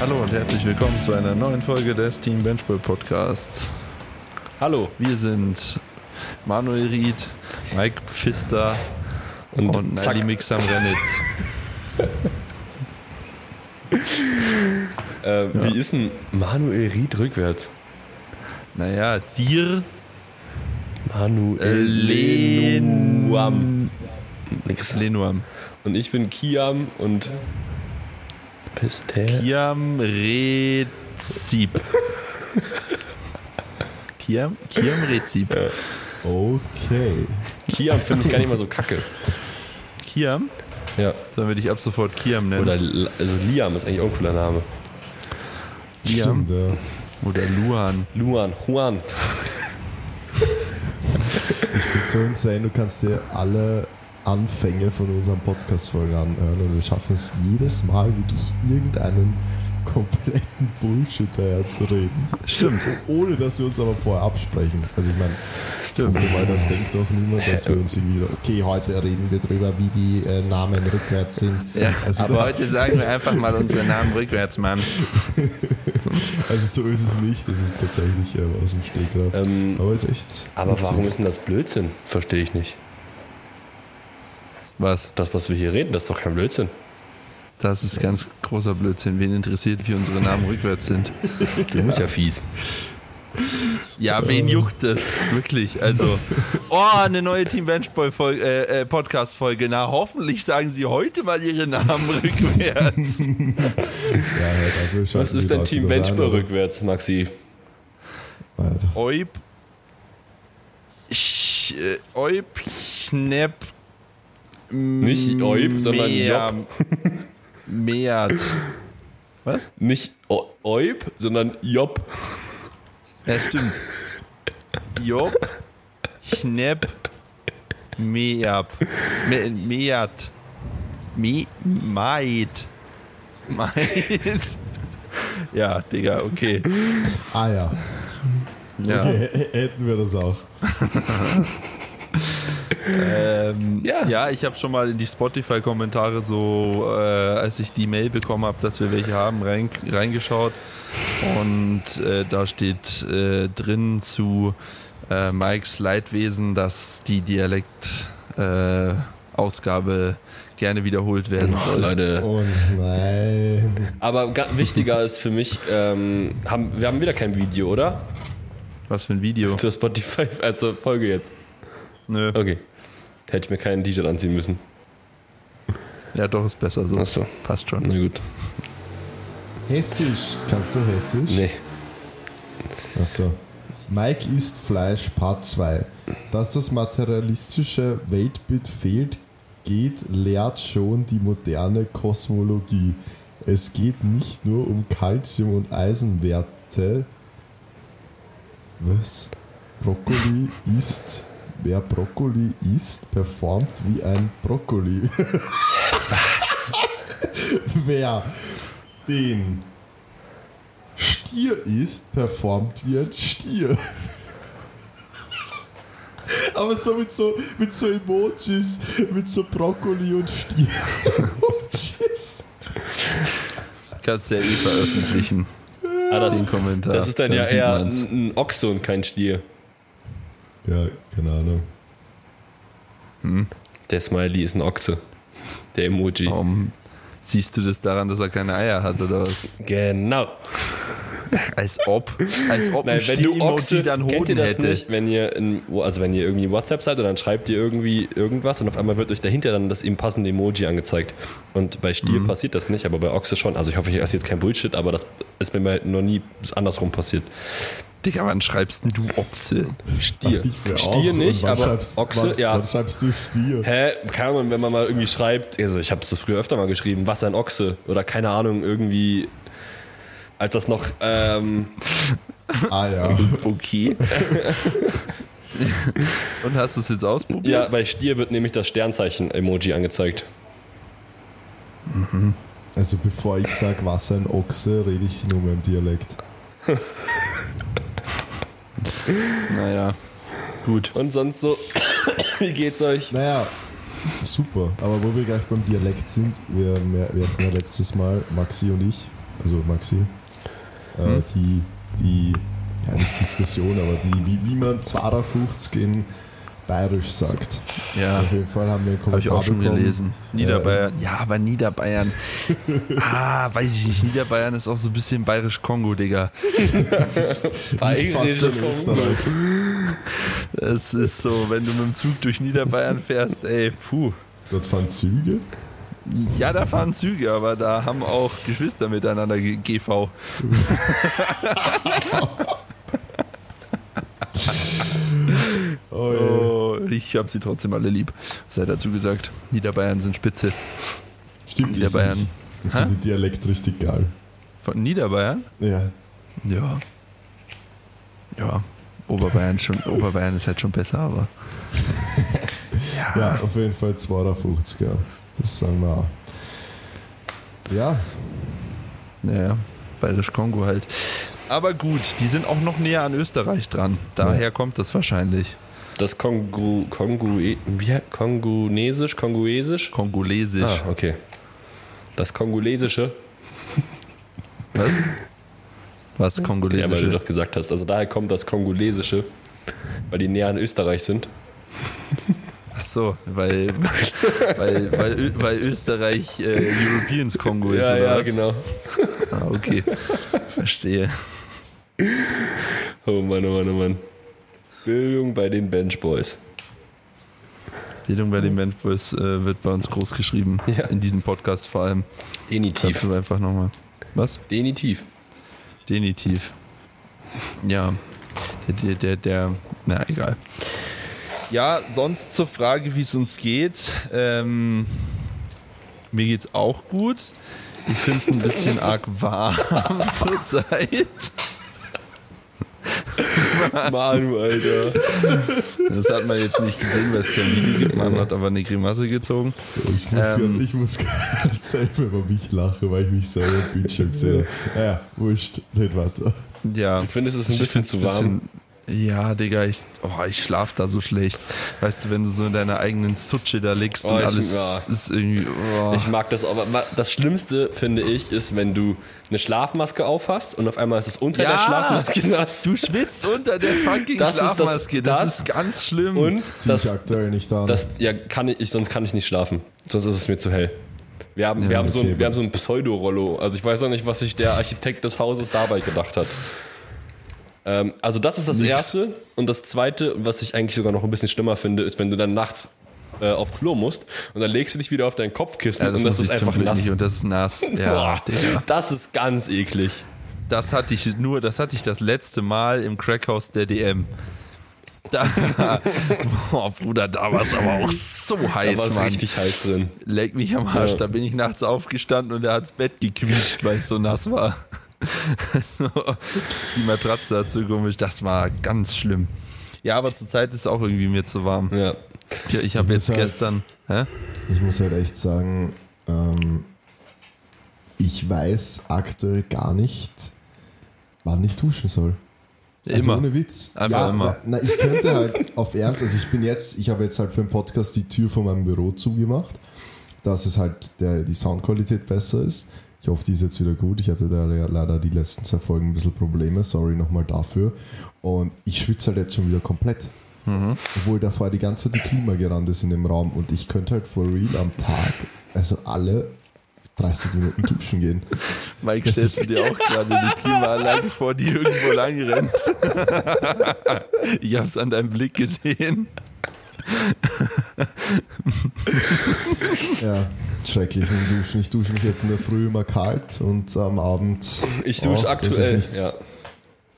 Hallo und herzlich willkommen zu einer neuen Folge des Team Benchball Podcasts. Hallo. Wir sind Manuel Ried, Mike Pfister und, und. Nali Mixam Renitz. Äh, Wie ist denn Manuel Ried rückwärts? Naja, dir Manuel Lenuam. Lenuam. Und ich bin Kiam und Pistel. Kiam Rezip. Kiam, Kiam Rezip. Okay. Kiam finde ich gar nicht mal so kacke. Kiam? Ja. Sollen wir dich ab sofort Kiam nennen? Oder also Liam ist eigentlich auch ein cooler Name. Liam? Stimmt, ja. Oder Luan. Luan, Juan. Ich finde so insane, du kannst dir alle Anfänge von unseren Podcast-Folgen anhören und wir schaffen es jedes Mal wirklich irgendeinen kompletten Bullshit daher zu reden. Stimmt. Ohne dass wir uns aber vorher absprechen. Also ich meine, Stimmt. weil das denkt doch niemand, dass wir uns irgendwie, okay, heute reden wir drüber, wie die äh, Namen rückwärts sind. Ja, Also aber heute sagen wir einfach mal unsere Namen rückwärts, Mann. Also so ist es nicht, das ist tatsächlich äh, aus dem Stegreif. Ähm, aber ist echt. aber witzig. warum ist denn das Blödsinn? Verstehe ich nicht. Was? Das, was wir hier reden, das ist doch kein Blödsinn. Das ist ganz großer Blödsinn. Wen interessiert, wie unsere Namen rückwärts sind? Du bist ja fies. Ja, wen juckt das? Wirklich. Also, oh, eine neue Team Benchball äh, äh, Podcast-Folge. Na, hoffentlich sagen sie heute mal ihre Namen rückwärts. Ja, Was ist denn Team Benchball rückwärts, Maxi? Alter. Oib. Sch, äh, Oib. Nicht Oib, sondern Mehr, Meert. Was? Nicht Oib, sondern Job. Ja, stimmt. Job, Schnepp, Meab. Me, Meat. Me, Maid. Maid. Ja, Digga, okay. Ah ja, Ja. okay, hätten wir das auch. Ähm, Ja. ja. ich habe schon mal in die Spotify-Kommentare so, äh, als ich die Mail bekommen habe, dass wir welche haben, rein, reingeschaut. Und äh, da steht äh, drin zu äh, Mikes Leidwesen, dass die Dialekt-Ausgabe äh, gerne wiederholt werden Oh, soll. Leute. Oh nein. Aber wichtiger ist für mich, ähm, haben, wir haben wieder kein Video, oder? Was für ein Video. Zur Spotify, also Folge jetzt. Nö. Okay. Hätte ich mir keinen T-Shirt anziehen müssen. Ja, doch, ist besser so. Achso. Passt schon. Na gut. Hessisch. Kannst du Hessisch? Nee. Achso. Mike isst Fleisch, Part 2. Dass das materialistische Weltbild fehlt, geht, lehrt schon die moderne Kosmologie. Es geht nicht nur um Kalzium- und Eisenwerte. Was? Brokkoli isst. Wer Brokkoli isst, performt wie ein Brokkoli. Was? Wer den Stier isst, performt wie ein Stier. Aber so mit so, mit so Emojis, mit so Brokkoli und Stier-Emojis. Kannst du ja eh veröffentlichen. Ah, das, Den Kommentar. das ist dann ja sieht eher man's. ein, ein Ochse und kein Stier. Ja, keine Ahnung. Der Smiley ist ein Ochse. Der Emoji. Warum siehst du das daran, dass er keine Eier hat oder was? Genau. Als ob. Als ob Nein, ein wenn du Ochse, dann kennt Hoden ihr das hätte. nicht, wenn ihr, in, also wenn ihr irgendwie WhatsApp seid und dann schreibt ihr irgendwie irgendwas und auf einmal wird euch dahinter dann das ihm passende Emoji angezeigt. Und bei Mhm. Stier passiert das nicht, aber bei Ochse schon. Also ich hoffe, ich esse jetzt kein Bullshit, aber das ist mir mal noch nie andersrum passiert. Digga, wann schreibst denn du Ochse? Stier. Stier auch. nicht, aber schreibst- Ochse, wann, ja. Wann schreibst du Stier? Hä? Keine Ahnung, wenn man mal irgendwie schreibt, also ich habe es früher öfter mal geschrieben, was ein Ochse oder keine Ahnung, irgendwie, als das noch, ähm, Ah ja. Okay. Und hast du es jetzt ausprobiert? ja, bei Stier wird nämlich das Sternzeichen-Emoji angezeigt. Also bevor ich sage, was ein Ochse, rede ich nur mit dem Dialekt. Naja. Gut. Und sonst so, wie geht's euch? Naja, super. Aber wo wir gleich beim Dialekt sind, wir, wir, wir hatten ja letztes Mal, Maxi und ich, also Maxi, äh, Hm? die, die, ja nicht Diskussion, aber die, wie, wie man 52 in Bayerisch sagt. Ja. Auf jeden Fall haben wir einen Habe Kommentar ich auch schon bekommen. gelesen. Niederbayern. Ja, aber Niederbayern. ah, weiß ich nicht. Niederbayern ist auch so ein bisschen bayerisch-Kongo, Digga. Bayerische Das- Kongo. Es ist so, wenn du mit dem Zug durch Niederbayern fährst, ey, puh. Dort fahren Züge. Ja, da fahren Züge, aber da haben auch Geschwister miteinander GV. Oh, je. Ich habe sie trotzdem alle lieb. Sei dazu gesagt, Niederbayern sind spitze. Stimmt. Niederbayern. Ich finde den Dialekt richtig geil. Von Niederbayern? Ja. Ja. Ja. Oberbayern schon, Oberbayern ist halt schon besser, aber. Ja. Ja, auf jeden Fall 52, ja. Das sagen wir auch. Ja, Naja, Bayerisch-Kongo halt. Aber gut, die sind auch noch näher an Österreich dran. Daher kommt das wahrscheinlich. Das Kongo, Kongo, wie, Kongolesisch, Kongoesisch? Kongolesisch. Ah, okay. Das Kongolesische, Was? Was? ja, weil du Kongolesische? doch gesagt hast. Also daher kommt das Kongolesische, weil die näher an Österreich sind. Ach so, weil, weil, weil, weil Österreich äh, Europeans Kongo ist, ja, oder ja, was? genau. Ah, okay. Verstehe. Oh Mann, oh Mann, oh Mann. Bildung bei den Bench Boys. Bildung bei den Bandboys äh, wird bei uns groß geschrieben. Ja. In diesem Podcast vor allem. Denitiv. Dazu einfach nochmal. Was? Denitiv. Denitiv. Ja. Der, der, der, der, na egal. Ja, sonst zur Frage, wie es uns geht. Ähm, mir geht's auch gut. Ich finde es ein bisschen arg warm zurzeit. Manu, Alter. Das hat man jetzt nicht gesehen, weil es kein Video gibt. Man hat aber eine Grimasse gezogen. ich muss, Ähm. ja, ich muss selber über mich lachen, weil ich mich selber im Bildschirm gesehen habe. Naja, wurscht, nicht weiter. Ja. Du findest es ein Ich bisschen zu warm? Ja, Digga, ich, oh, ich schlaf da so schlecht. Weißt du, wenn du so in deiner eigenen Sutsche da liegst Oh, und ich- alles ja. ist irgendwie. Oh. Ich mag das, aber das Schlimmste, finde ich, ist, wenn du eine Schlafmaske aufhast und auf einmal ist es unter Ja! der Schlafmaske nass. du schwitzt unter der fucking Das ist das- Schlafmaske. Das, das- ist ganz schlimm. Und Zieh ich das, aktuell nicht an. das ja, kann ich, sonst kann ich nicht schlafen. Sonst ist es mir zu hell. Wir haben, Ja, wir haben, so, okay, ein, wir haben so ein Pseudo-Rollo. Also ich weiß auch nicht, was sich der Architekt des Hauses dabei gedacht hat. Ähm, also das ist das Nix. Erste. Und das Zweite, was ich eigentlich sogar noch ein bisschen schlimmer finde, ist, wenn du dann nachts äh, auf Klo musst und dann legst du dich wieder auf dein Kopfkissen ja, das und das ist einfach nass. Und das ist nass. Ja, Boah, das ist ganz eklig. Das hatte ich nur, das hatte ich das letzte Mal im Crackhaus der DM. Da, boah, Bruder, da war es aber auch so Da heiß, war es Mann. richtig heiß drin. Leck mich am Arsch, Ja. da bin ich nachts aufgestanden und er hat's Bett gequietscht, weil es so nass war. Die Matratze dazu komisch, das war ganz schlimm. Ja, aber zurzeit ist es auch irgendwie mir zu warm. Ja. Ja, ich habe jetzt halt- gestern. Hä? Ich muss halt echt sagen, ähm, ich weiß aktuell gar nicht, wann ich duschen soll. Also Immer. ohne Witz. Einfach ja, immer. Na, ich könnte halt auf Ernst, also ich bin jetzt, ich habe jetzt halt für den Podcast die Tür von meinem Büro zugemacht, dass es halt der, die Soundqualität besser ist. Ich hoffe, die ist jetzt wieder gut. Ich hatte da le- leider die letzten zwei Folgen ein bisschen Probleme. Sorry nochmal dafür. Und ich schwitze halt jetzt schon wieder komplett. Mhm. Obwohl davor die ganze Zeit die Klimagerande ist in dem Raum und ich könnte halt for real am Tag, also alle 30 Minuten duschen gehen. Mike, stellst du dir auch gerade die Klimaanlage vor, die irgendwo lang rennt? ich hab's an deinem Blick gesehen. Ja, schrecklich mit dem Duschen. Ich dusche mich jetzt in der Früh immer kalt und am Abend. Ich dusche auch, aktuell. Ich nicht, ja.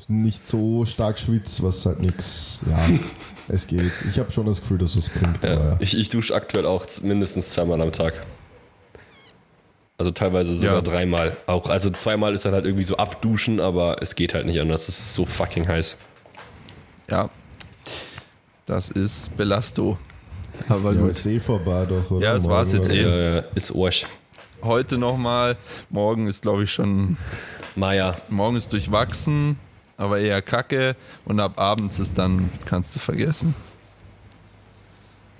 nicht so stark schwitze, was halt nichts. Ja, es geht. Ich habe schon das Gefühl, dass es bringt. Ja. Aber ja. Ich, ich dusche aktuell auch mindestens zweimal am Tag. Also teilweise sogar Ja. dreimal. Auch, also zweimal ist dann halt irgendwie so abduschen, aber es geht halt nicht anders. Es ist so fucking heiß. Ja. Das ist Belasto. Aber Ja, gut. ist eh vorbei doch, oder? Ja, das war's Morgen jetzt eh. Äh, ist Arsch. Heute nochmal. Morgen ist, glaube ich, schon. Maja. Morgen ist durchwachsen, aber eher kacke. Und ab abends ist dann, kannst du vergessen.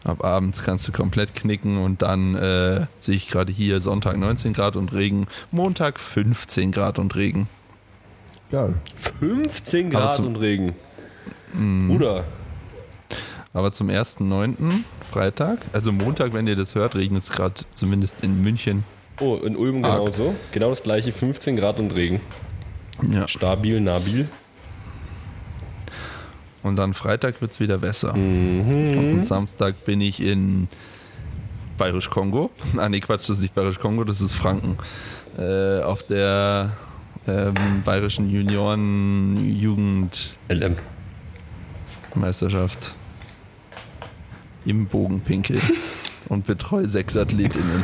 Ab abends kannst du komplett knicken und dann äh, sehe ich gerade hier Sonntag 19 Grad und Regen, Montag 15 Grad und Regen. Geil. 15 Aber Grad zum- und Regen. Bruder. Aber zum 1.9. Freitag, also Montag, wenn ihr das hört, regnet es gerade zumindest in München. Oh, in Ulm Arg. genauso. Genau das gleiche, 15 Grad und Regen. Ja. Stabil, nabil. Und dann Freitag wird es wieder besser. Mhm. Und Samstag bin ich in Bayerisch-Kongo. Ah, nee, Quatsch, das ist nicht Bayerisch-Kongo, das ist Franken. Äh, auf der ähm, Bayerischen Junioren-Jugendmeisterschaft LM. Im Bogenpinkel und betreue sechs AthletInnen.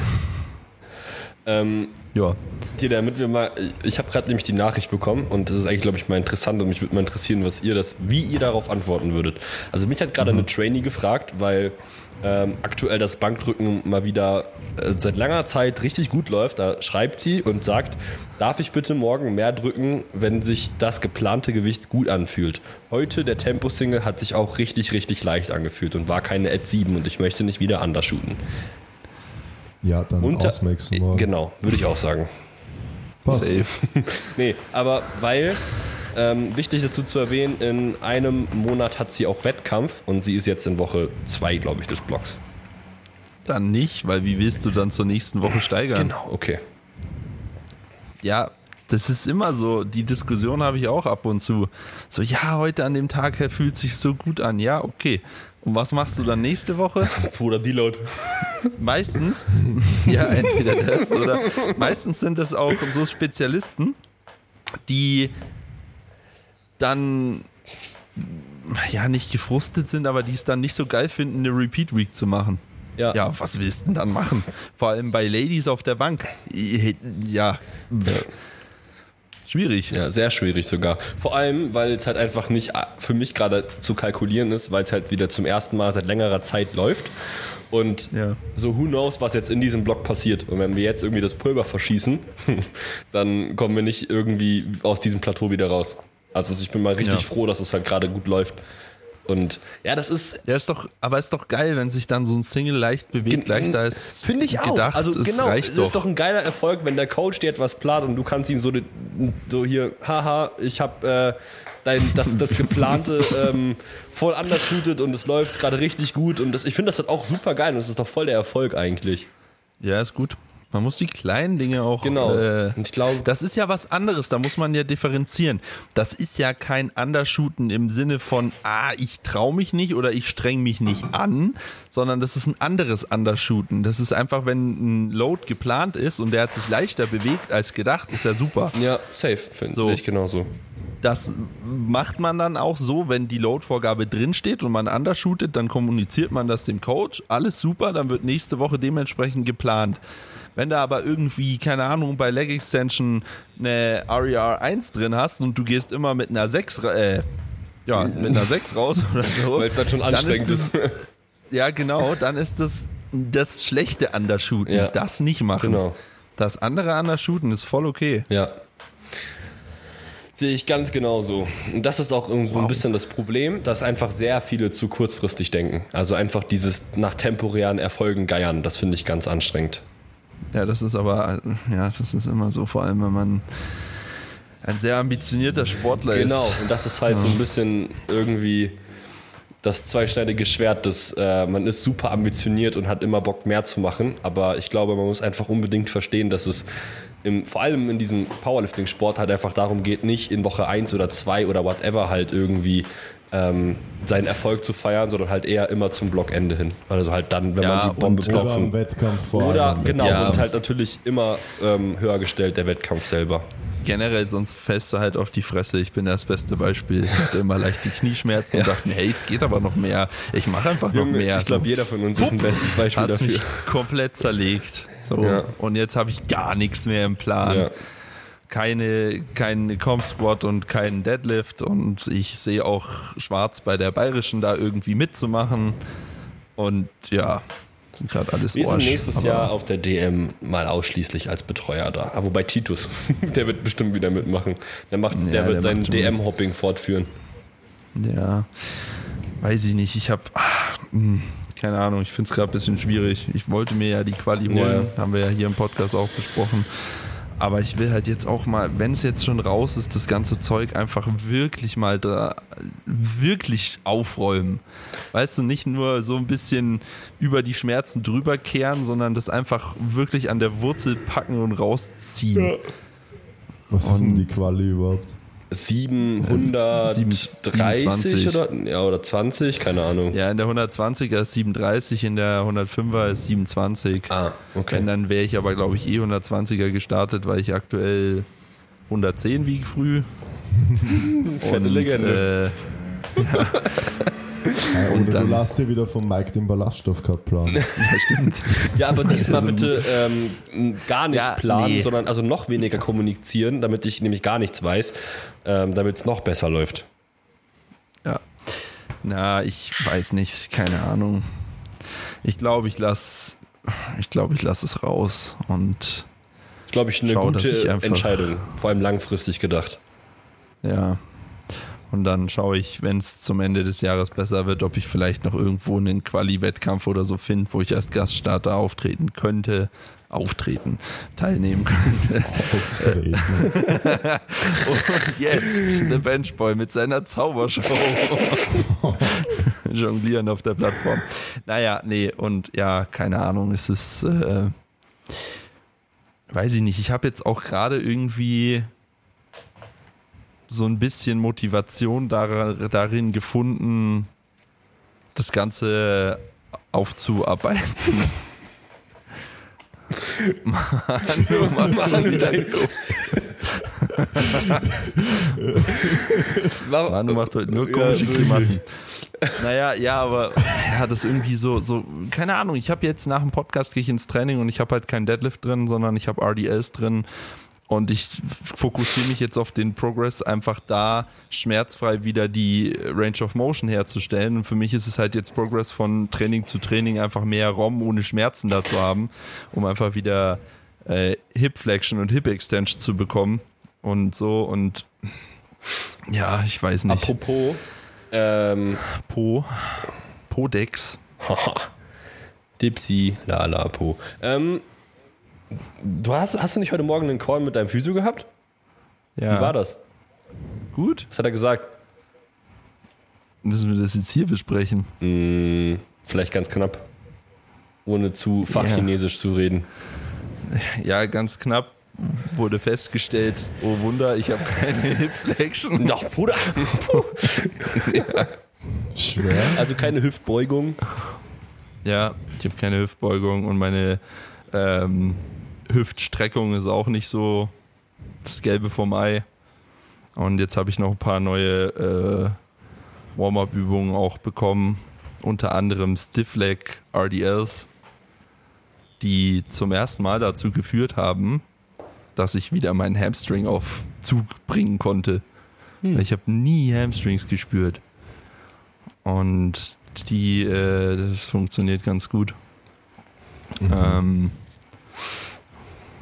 Ähm, Ja, hier, damit wir mal, ich habe gerade nämlich die Nachricht bekommen und das ist eigentlich, glaube ich, mal interessant und mich würde mal interessieren, was ihr das, wie ihr darauf antworten würdet. Also mich hat gerade eine Trainee gefragt, weil ähm, aktuell das Bankdrücken mal wieder äh, seit langer Zeit richtig gut läuft. Da schreibt sie und sagt, darf ich bitte morgen mehr drücken, wenn sich das geplante Gewicht gut anfühlt. Heute der Tempo-Single hat sich auch richtig, richtig leicht angefühlt und war keine Ad 7 und ich möchte nicht wieder undershooten. Ja, dann Unter- ausmaxen. Genau, würde ich auch sagen. Passt. safe. Nee, aber weil, ähm, wichtig dazu zu erwähnen, in einem Monat hat sie auch Wettkampf und sie ist jetzt in Woche 2, glaube ich, des Blocks. Dann nicht, weil wie willst du dann zur nächsten Woche steigern? Genau, okay. Ja, das ist immer so. Die Diskussion habe ich auch ab und zu. So, ja, heute an dem Tag her fühlt sich so gut an. Ja, okay. Und was machst du dann nächste Woche? Bruder Deload. Meistens, ja, entweder das oder meistens sind das auch so Spezialisten, die dann ja nicht gefrustet sind, aber die es dann nicht so geil finden, eine Repeat Week zu machen. Ja. Ja, was willst du denn dann machen? Vor allem bei Ladies auf der Bank. Ja, schwierig. Ja, sehr schwierig sogar. Vor allem, weil es halt einfach nicht für mich gerade zu kalkulieren ist, weil es halt wieder zum ersten Mal seit längerer Zeit läuft. Und Ja. so who knows, was jetzt in diesem Block passiert. Und wenn wir jetzt irgendwie das Pulver verschießen, dann kommen wir nicht irgendwie aus diesem Plateau wieder raus. Also ich bin mal richtig Ja. froh, dass es halt gerade gut läuft. Und ja, das ist Ja, ist doch, aber ist doch geil, wenn sich dann so ein Single leicht bewegt, gleich da ist Finde ich auch. gedacht, also es genau, reicht es doch. ist doch ein geiler Erfolg, wenn der Coach dir etwas plant und du kannst ihm so, so hier, haha, ich habe äh, dein, das, das geplante ähm, voll undershootet und es läuft gerade richtig gut und das, ich finde das halt auch super geil und das ist doch voll der Erfolg eigentlich. Ja, ist gut. Man muss die kleinen Dinge auch. Genau. Äh, ich glaube- das ist ja was anderes. Da muss man ja differenzieren. Das ist ja kein Undershooten im Sinne von, ah, ich traue mich nicht oder ich streng mich nicht an, sondern das ist ein anderes Undershooten. Das ist einfach, wenn ein Load geplant ist und der hat sich leichter bewegt als gedacht, ist ja super. Ja, safe, finde So. ich genauso. Das macht man dann auch so, wenn die Load-Vorgabe drinsteht und man undershootet, dann kommuniziert man das dem Coach. Alles super, dann wird nächste Woche dementsprechend geplant. Wenn du aber irgendwie, keine Ahnung, bei Leg Extension eine RER 1 drin hast und du gehst immer mit einer 6, ra- äh, ja, mit einer 6 raus oder so. Weil es halt schon dann anstrengend ist. ist. Das, ja, genau, dann ist das das schlechte Undershooten. Ja. Das nicht machen. Genau. Das andere Undershooten ist voll okay. Ja. Sehe ich ganz genauso. Und das ist auch irgendwo ein bisschen das Problem, dass einfach sehr viele zu kurzfristig denken. Also einfach dieses nach temporären Erfolgen geiern, das finde ich ganz anstrengend. Ja, das ist aber, ja, das ist immer so, vor allem wenn man ein sehr ambitionierter Sportler Genau, ist. und das ist halt so ein bisschen irgendwie das zweischneidige Schwert, dass äh, man ist super ambitioniert und hat immer Bock mehr zu machen, aber ich glaube, man muss einfach unbedingt verstehen, dass es im, vor allem in diesem Powerlifting-Sport halt einfach darum geht, nicht in Woche 1 oder 2 oder whatever halt irgendwie ähm, seinen Erfolg zu feiern, sondern halt eher immer zum Blockende hin. Also halt dann, wenn Ja, man die Bombe und- Oder am Wettkampf vor Oder allem. genau, Ja. und halt natürlich immer ähm, höher gestellt der Wettkampf selber. Generell, sonst fällst du halt auf die Fresse. Ich bin das beste Beispiel. Ich hatte immer leicht die Knieschmerzen und dachte mir, hey, es geht aber noch mehr. Ich mache einfach noch Junge, mehr. ich glaube, So, jeder von uns ist ein bestes Beispiel hat's dafür. mich komplett zerlegt. So. Ja. Und jetzt habe ich gar nichts mehr im Plan. Keine, kein Comp Squat und keinen Deadlift und ich sehe auch schwarz bei der Bayerischen da irgendwie mitzumachen. Und ja, sind gerade alles Wir sind nächstes Aber- Jahr auf der DM mal ausschließlich als Betreuer da. Ah, wobei Titus, der wird bestimmt wieder mitmachen. Der, macht, Ja, der wird der sein. DM-Hopping fortführen. Ja, weiß ich nicht. Ich habe, keine keine Ahnung, ich finde es gerade ein bisschen schwierig. Ich wollte mir ja die Quali holen, Ja. haben wir ja hier im Podcast auch besprochen. Aber ich will halt jetzt auch mal, wenn es jetzt schon raus ist, das ganze Zeug einfach wirklich mal da, wirklich aufräumen. Weißt du, nicht nur so ein bisschen über die Schmerzen drüber kehren, sondern das einfach wirklich an der Wurzel packen und rausziehen. Was ist denn Und- die Quali überhaupt? 730 27. oder, ja, oder 20, keine Ahnung. Ja, in der 120er ist 37, in der 105er ist 27. Ah, okay. Wenn, dann wäre ich aber, glaube ich, eh 120er gestartet, weil ich aktuell 110 wiege früh. Fette Legende. Äh, Ja, Und oder dann- du lass dir wieder vom Mike den Ballaststoffcut planen. ja, stimmt. Ja, aber diesmal Also- bitte ähm, gar nicht Ja, planen, nee. sondern also noch weniger kommunizieren, damit ich nämlich gar nichts weiß, ähm, damit es noch besser läuft. Ja. Na, ich weiß nicht, keine Ahnung. Ich glaube, ich lasse ich glaube, ich lasse es raus und Ich glaube, ich eine Schau, gute ich Entscheidung, vor allem langfristig gedacht. ja. Und dann schaue ich, wenn es zum Ende des Jahres besser wird, ob ich vielleicht noch irgendwo einen Quali-Wettkampf oder so finde, wo ich als Gaststarter auftreten könnte, auftreten, teilnehmen könnte. Auftreten. Und jetzt der Benchboy mit seiner Zaubershow. Jonglieren auf der Plattform. Naja, nee, und ja, keine Ahnung, es ist, äh, weiß ich nicht, ich habe jetzt auch gerade irgendwie so ein bisschen Motivation dar darin gefunden, das Ganze aufzuarbeiten. Manu schon wieder Manu macht heute nur komische Ja. Grimassen. Naja, ja, aber ja, das irgendwie so, so, keine Ahnung, ich habe jetzt nach dem Podcast gehe ich ins Training und ich habe halt kein Deadlift drin, sondern ich habe RDLs drin und ich fokussiere mich jetzt auf den Progress, einfach da schmerzfrei wieder die Range of Motion herzustellen. Und für mich ist es halt jetzt Progress von Training zu Training, einfach mehr ROM ohne Schmerzen da zu haben, um einfach wieder äh, Hip Flexion und Hip Extension zu bekommen und so und ja, ich weiß nicht. Apropos, ähm, Po. Podex. Dipsy, Lala, Po. Ähm, du hast, hast du nicht heute Morgen einen Call mit deinem Physio gehabt? Ja. Wie war das? Gut. Was hat er gesagt? Müssen wir das jetzt hier besprechen? Hm, vielleicht ganz knapp. Ohne zu fachchinesisch zu reden. Ja, ganz knapp wurde festgestellt, oh Wunder, ich habe keine Hip Flexion. Doch, Bruder. Schwer. Also keine Hüftbeugung. Ja, ich habe keine Hüftbeugung und meine ähm, Hüftstreckung ist auch nicht so das Gelbe vom Ei. Und jetzt habe ich noch ein paar neue äh, Warm-up-Übungen auch bekommen, unter anderem Stiff Leg RDLs, die zum ersten Mal dazu geführt haben, dass ich wieder meinen Hamstring auf Zug bringen konnte. Hm. Ich habe nie Hamstrings gespürt. Und die, äh, das funktioniert ganz gut. Ähm,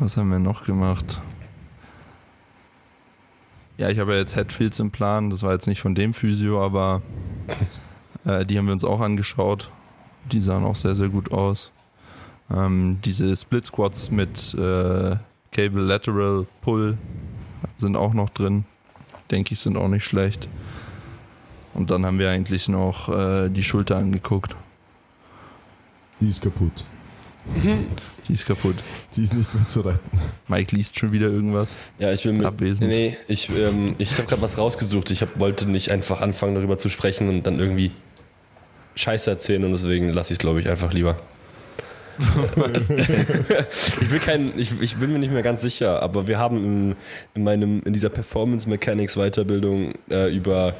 was haben wir noch gemacht? Ja, ich habe ja jetzt Headfields im Plan. Das war jetzt nicht von dem Physio, aber äh, die haben wir uns auch angeschaut. Die sahen auch sehr, sehr gut aus. Ähm, diese Split Squats mit äh, Cable Lateral Pull sind auch noch drin. Denke ich, sind auch nicht schlecht. Und dann haben wir eigentlich noch äh, die Schulter angeguckt. Die ist kaputt. Die ist kaputt. Die ist nicht mehr zu retten. Mike liest schon wieder irgendwas. Ja, ich will mit. Abwesend. Nee, ich, ähm, ich habe gerade was rausgesucht. Ich hab, wollte nicht einfach anfangen, darüber zu sprechen und dann irgendwie Scheiße erzählen und deswegen lasse ich es, glaube ich, einfach lieber. ich, will kein, ich, ich bin mir nicht mehr ganz sicher, aber wir haben in, in, meinem, in dieser Performance Mechanics Weiterbildung äh, über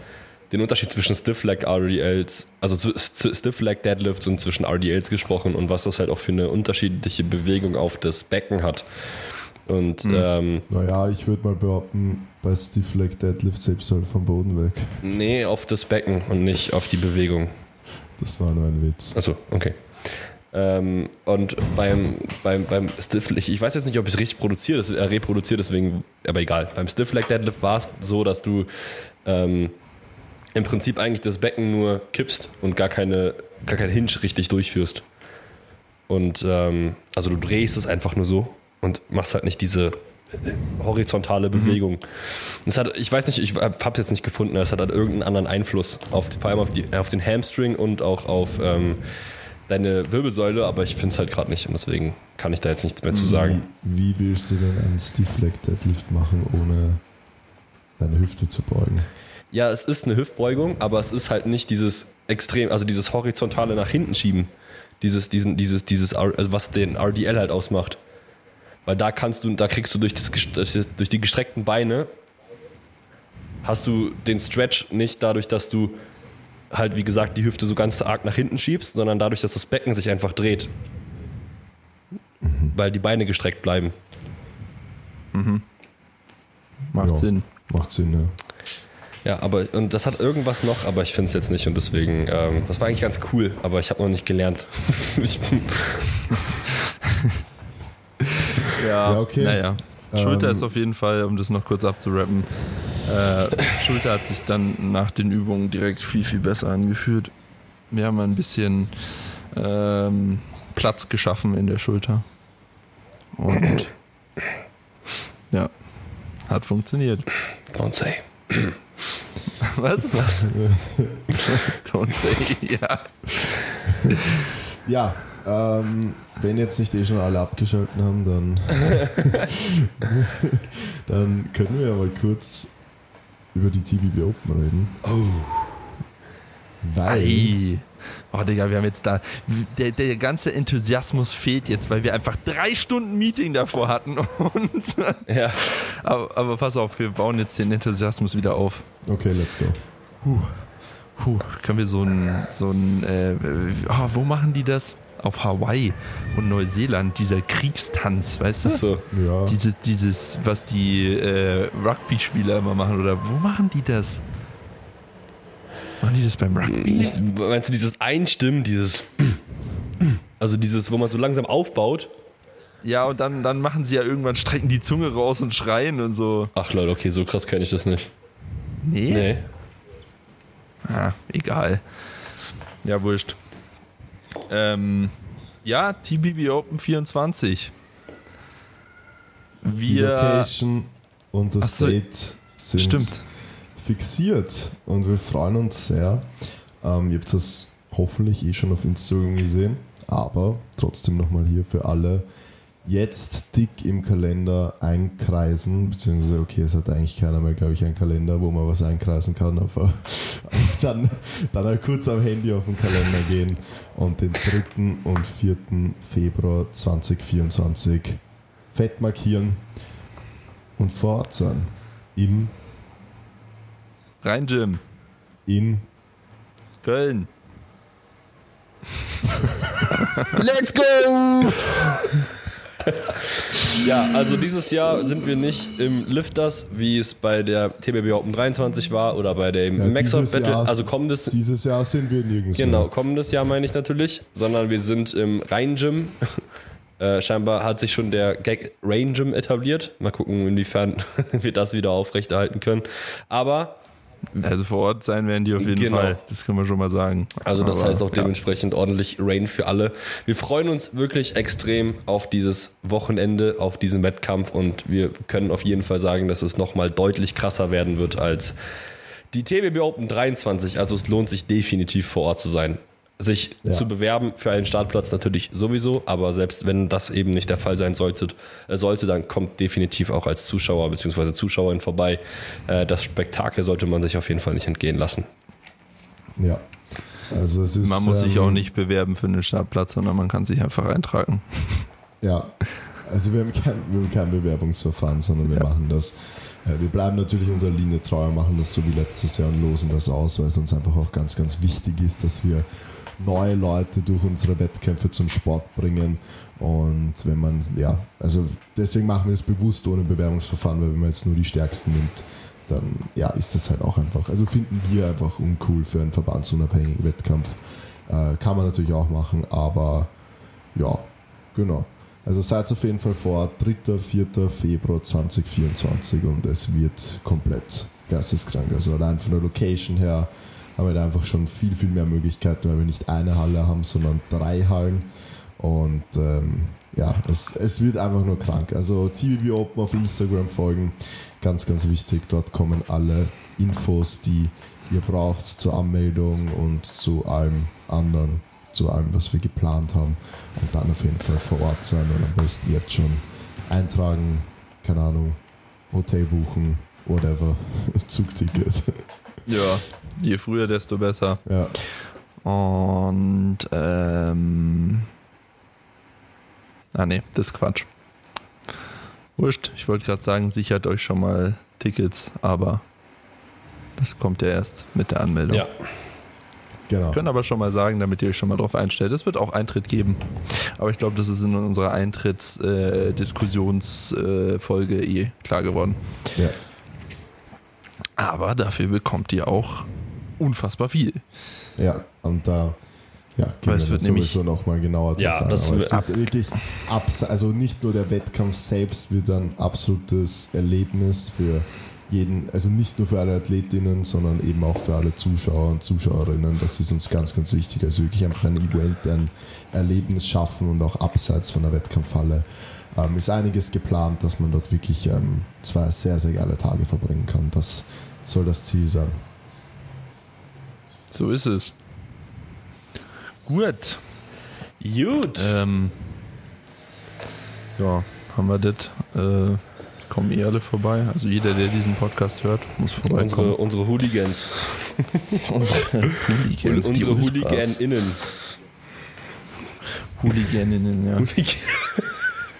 den Unterschied zwischen Stiff Leg RDLs, also zu, zu Stiff Leg Deadlifts und zwischen RDLs gesprochen und was das halt auch für eine unterschiedliche Bewegung auf das Becken hat. Und ähm, Naja, ich würde mal behaupten, bei Stiff Leg Deadlift selbst halt vom Boden weg. nee, auf das Becken und nicht auf die Bewegung. Das war nur ein Witz. Achso, okay. Ähm, und beim, beim, beim Stiff Leg, ich weiß jetzt nicht, ob ich es richtig produziere, das, äh, reproduziere, deswegen, aber egal. Beim Stiff Leg Deadlift war es so, dass du ähm, im Prinzip eigentlich das Becken nur kippst und gar keine, gar kein Hinge richtig durchführst. Und ähm, also du drehst es einfach nur so und machst halt nicht diese äh, horizontale Bewegung. Das hat, ich weiß nicht, ich habe es jetzt nicht gefunden, es hat halt irgendeinen anderen Einfluss, auf, vor allem auf, die, auf den Hamstring und auch auf ähm, deine Wirbelsäule, aber ich finde es halt gerade nicht und deswegen kann ich da jetzt nichts mehr zu sagen. Wie, wie willst du denn einen Stiff Leg Deadlift machen, ohne deine Hüfte zu beugen? Ja, es ist eine Hüftbeugung, aber es ist halt nicht dieses extrem, also dieses horizontale nach hinten schieben. Dieses, diesen, dieses, dieses, also was den RDL halt ausmacht. Weil da kannst du, da kriegst du durch, das, durch die gestreckten Beine, hast du den Stretch nicht dadurch, dass du halt, wie gesagt, die Hüfte so ganz arg nach hinten schiebst, sondern dadurch, dass das Becken sich einfach dreht. Mhm. Weil die Beine gestreckt bleiben. Mhm. Macht ja, Sinn. Macht Sinn, ja. Ja, aber und das hat irgendwas noch, aber ich finde es jetzt nicht und deswegen, ähm, das war eigentlich ganz cool, aber ich habe noch nicht gelernt. ja, ja, okay. Naja. Schulter ähm, ist auf jeden Fall, um das noch kurz abzurappen, äh, Schulter hat sich dann nach den Übungen direkt viel, viel besser angefühlt. Wir haben ein bisschen ähm, Platz geschaffen in der Schulter. Und ja, hat funktioniert. Don't say. Was? Was? Don't say, ja. Ja, ähm, wenn jetzt nicht eh schon alle abgeschalten haben, dann, dann können wir ja mal kurz über die TBB Open reden. Oh. Weil. Ei. Oh, Digga, wir haben jetzt da. Der, der ganze Enthusiasmus fehlt jetzt, weil wir einfach drei Stunden Meeting davor hatten. Und ja. aber, aber pass auf, wir bauen jetzt den Enthusiasmus wieder auf. Okay, let's go. Huh. Huh. Können wir so ein. So ein äh, oh, wo machen die das? auf Hawaii und Neuseeland, dieser Kriegstanz, weißt du? So. Ja. Diese, dieses, was die äh, Rugby-Spieler immer machen, oder wo machen die das? Machen die das beim Rugby? Dies, meinst du dieses Einstimmen, dieses. Also dieses, wo man so langsam aufbaut? Ja, und dann, dann machen sie ja irgendwann, strecken die Zunge raus und schreien und so. Ach Leute, okay, so krass kenne ich das nicht. Nee? Nee. Ah, egal. Ja, wurscht. Ähm, ja, TBB Open 24. Wir. Die Location und das so, Date sind stimmt. Fixiert und wir freuen uns sehr. Ähm, ihr habt das hoffentlich eh schon auf Instagram gesehen, aber trotzdem nochmal hier für alle jetzt dick im Kalender einkreisen, beziehungsweise, okay, es hat eigentlich keiner mehr, glaube ich, einen Kalender, wo man was einkreisen kann, aber dann, dann halt kurz am Handy auf den Kalender gehen und den 3. und 4. Februar 2024 fett markieren und vor Ort sein. Im Rhein Gym. In Köln. Let's go! ja, also dieses Jahr sind wir nicht im Lifters, wie es bei der TBB Open 23 war oder bei dem ja, Maxout Battle. Jahr, also kommendes dieses Jahr sind wir nirgends. Genau, mehr. kommendes Jahr meine ich natürlich, sondern wir sind im Rhein Gym. Äh, scheinbar hat sich schon der Gag Rain Gym etabliert. Mal gucken, inwiefern wir das wieder aufrechterhalten können. Aber also vor Ort sein werden die auf jeden genau. Fall. Das können wir schon mal sagen. Also das Aber, heißt auch dementsprechend ja. ordentlich Rain für alle. Wir freuen uns wirklich extrem auf dieses Wochenende, auf diesen Wettkampf und wir können auf jeden Fall sagen, dass es nochmal deutlich krasser werden wird als die TBB Open 23. Also es lohnt sich definitiv vor Ort zu sein sich ja. zu bewerben für einen Startplatz natürlich sowieso, aber selbst wenn das eben nicht der Fall sein sollte, äh, sollte dann kommt definitiv auch als Zuschauer bzw. Zuschauerin vorbei. Äh, das Spektakel sollte man sich auf jeden Fall nicht entgehen lassen. Ja. Also es ist, man muss ähm, sich auch nicht bewerben für einen Startplatz, sondern man kann sich einfach eintragen. Ja, also wir haben kein, wir haben kein Bewerbungsverfahren, sondern wir ja. machen das. Äh, wir bleiben natürlich unserer Linie treu, machen das so wie letztes Jahr und losen das aus, weil es uns einfach auch ganz, ganz wichtig ist, dass wir neue Leute durch unsere Wettkämpfe zum Sport bringen. Und wenn man, ja, also deswegen machen wir es bewusst ohne Bewerbungsverfahren, weil wenn man jetzt nur die Stärksten nimmt, dann ja, ist das halt auch einfach, also finden wir einfach uncool für einen verbandsunabhängigen Wettkampf. Äh, kann man natürlich auch machen, aber ja, genau. Also seid auf jeden Fall vor 3. 4. Februar 2024 und es wird komplett geisteskrank. Also allein von der Location her haben wir da einfach schon viel, viel mehr Möglichkeiten, weil wir nicht eine Halle haben, sondern drei Hallen. Und ähm, ja, es, es wird einfach nur krank. Also TVB Open auf Instagram folgen, ganz, ganz wichtig. Dort kommen alle Infos, die ihr braucht zur Anmeldung und zu allem anderen, zu allem, was wir geplant haben. Und dann auf jeden Fall vor Ort sein und am besten jetzt schon eintragen, keine Ahnung, Hotel buchen, whatever, Zugticket. Ja, je früher, desto besser. Ja, Und ähm. Ah ne, das ist Quatsch. Wurscht, ich wollte gerade sagen, sichert euch schon mal Tickets, aber das kommt ja erst mit der Anmeldung. Ja, genau. Können aber schon mal sagen, damit ihr euch schon mal drauf einstellt. Es wird auch Eintritt geben. Aber ich glaube, das ist in unserer Eintrittsdiskussionsfolge eh klar geworden. Ja. Aber dafür bekommt ihr auch unfassbar viel. Ja, und da ja, können es wir wird sowieso nochmal genauer Ja, ein. das wird- wird wirklich abs also nicht nur der Wettkampf selbst wird ein absolutes Erlebnis für jeden, also nicht nur für alle Athletinnen, sondern eben auch für alle Zuschauer und Zuschauerinnen. Das ist uns ganz, ganz wichtig. Also wirklich einfach ein Event, ein Erlebnis schaffen und auch abseits von der Wettkampfhalle. Ähm, ist einiges geplant, dass man dort wirklich ähm, zwei sehr, sehr geile Tage verbringen kann. Das soll das Ziel sein. So ist es. Gut. gut. Ähm, ja, haben wir das. Äh, kommen eh alle vorbei. Also jeder, der diesen Podcast hört, muss vorbeikommen. unsere, unsere Hooligans. unsere Hooligans, die unsere. Hooliganinnen. Hooliganinnen, ja.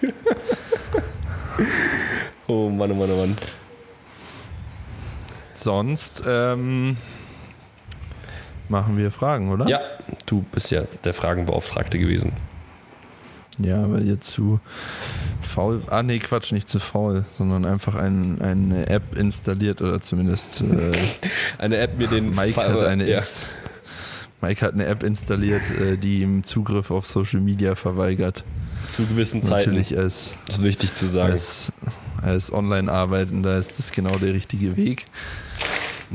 oh Mann, oh Mann, oh Mann. Sonst ähm, machen wir Fragen, oder? Ja, du bist ja der Fragenbeauftragte gewesen. Ja, weil ihr zu faul. Ah, nee, Quatsch, nicht zu faul, sondern einfach ein, eine App installiert oder zumindest äh, Eine App mir den Mike Fall- hat eine ja. Inst Mike hat eine App installiert, äh, die ihm Zugriff auf Social Media verweigert. zu gewissen Zeiten. Natürlich als, Das ist wichtig zu sagen. als, als Online-Arbeitender ist das genau der richtige Weg.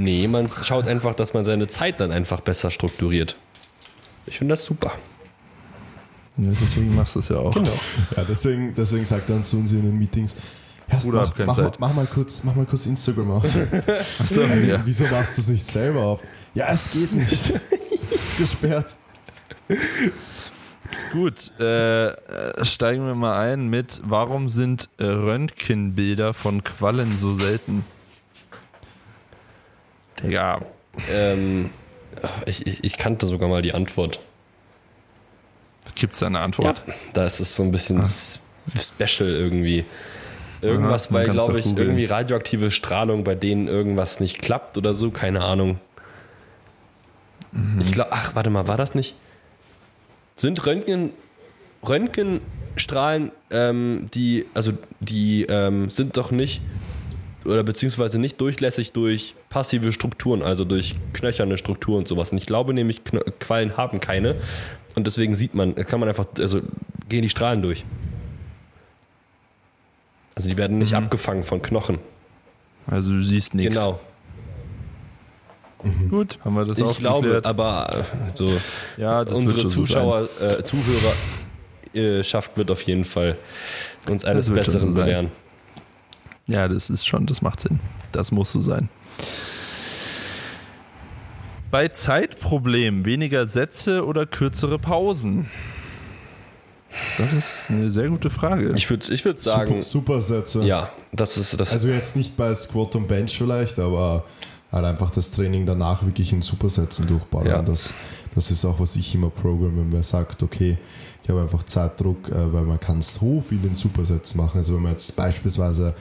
Nee, man schaut einfach, dass man seine Zeit dann einfach besser strukturiert. Ich finde das super. Ja, deswegen machst du es ja auch. Genau. Ja, deswegen, deswegen sagt er dann zu uns in den Meetings, Erst Bruder, mach, mach, mal, Zeit. mach, mal kurz, mach mal kurz Instagram auf. Achso, ja. Wieso machst du es nicht selber auf? Ja, es geht nicht. ist gesperrt. Gut, äh, äh, steigen wir mal ein mit, warum sind äh, Röntgenbilder von Quallen so selten? Digga, Ähm, ich, ich, ich kannte sogar mal die Antwort. gibt's da eine Antwort? Da ist es so ein bisschen s- special irgendwie. Irgendwas, Aha, weil, glaube ich, googeln. irgendwie radioaktive Strahlung, bei denen irgendwas nicht klappt oder so, keine Ahnung. Mhm. Ich glaube, ach, warte mal, war das nicht? Sind Röntgen, Röntgenstrahlen, ähm, die, also die ähm, sind doch nicht, oder beziehungsweise nicht durchlässig durch passive Strukturen, also durch knöcherne Strukturen und sowas. Und ich glaube nämlich, Kno Quallen haben keine. Und deswegen sieht man, kann man einfach, also gehen die Strahlen durch. Also die werden nicht abgefangen von Knochen. Also du siehst nichts. Genau. Gut, haben wir das Ich auch glaube, geklärt. aber äh, so Ja, das unsere wird schon so Zuschauer, äh, Zuhörerschaft wird auf jeden Fall uns eines Besseren so sein. belehren. Ja, das ist schon, das macht Sinn. Das muss so sein. Bei Zeitproblemen weniger Sätze oder kürzere Pausen? Das ist eine sehr gute Frage. Ich würde ich würd sagen, Super, Supersätze. ja, das ist das. Also jetzt nicht bei Squat und Bench vielleicht, aber halt einfach das Training danach wirklich in Supersätzen durchbauen. Ja. Das, das ist auch, was ich immer programme, wenn man sagt, okay, ich habe einfach Zeitdruck, äh, weil man kann so viel in Supersätzen machen. Also wenn man jetzt beispielsweise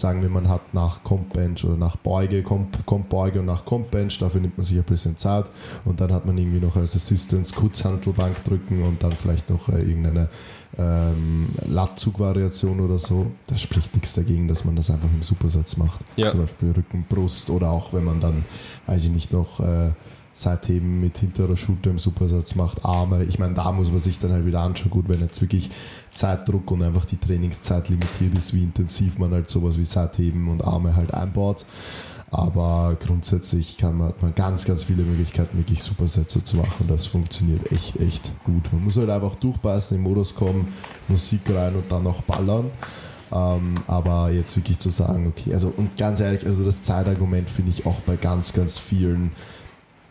sagen wir, man hat nach Comp Bench oder nach Beuge, Comp, Comp Beuge und nach Comp Bench, dafür nimmt man sich ein bisschen Zeit und dann hat man irgendwie noch als Assistance Kurzhantelbank drücken und dann vielleicht noch äh, irgendeine ähm, Latzug-Variation oder so. Da spricht nichts dagegen, dass man das einfach im Supersatz macht. Ja. Zum Beispiel Rücken, Brust oder auch wenn man dann, weiß ich nicht, noch äh, Seitheben mit hinterer Schulter im Supersatz macht, Arme. Ich meine, da muss man sich dann halt wieder anschauen, gut, wenn jetzt wirklich Zeitdruck und einfach die Trainingszeit limitiert ist, wie intensiv man halt sowas wie Seitheben und Arme halt einbaut. Aber grundsätzlich kann man, hat man ganz, ganz viele Möglichkeiten, wirklich Supersätze zu machen. Das funktioniert echt, echt gut. Man muss halt einfach durchpassen, im Modus kommen, Musik rein und dann noch ballern. Ähm, aber jetzt wirklich zu sagen, okay, also und ganz ehrlich, also das Zeitargument finde ich auch bei ganz, ganz vielen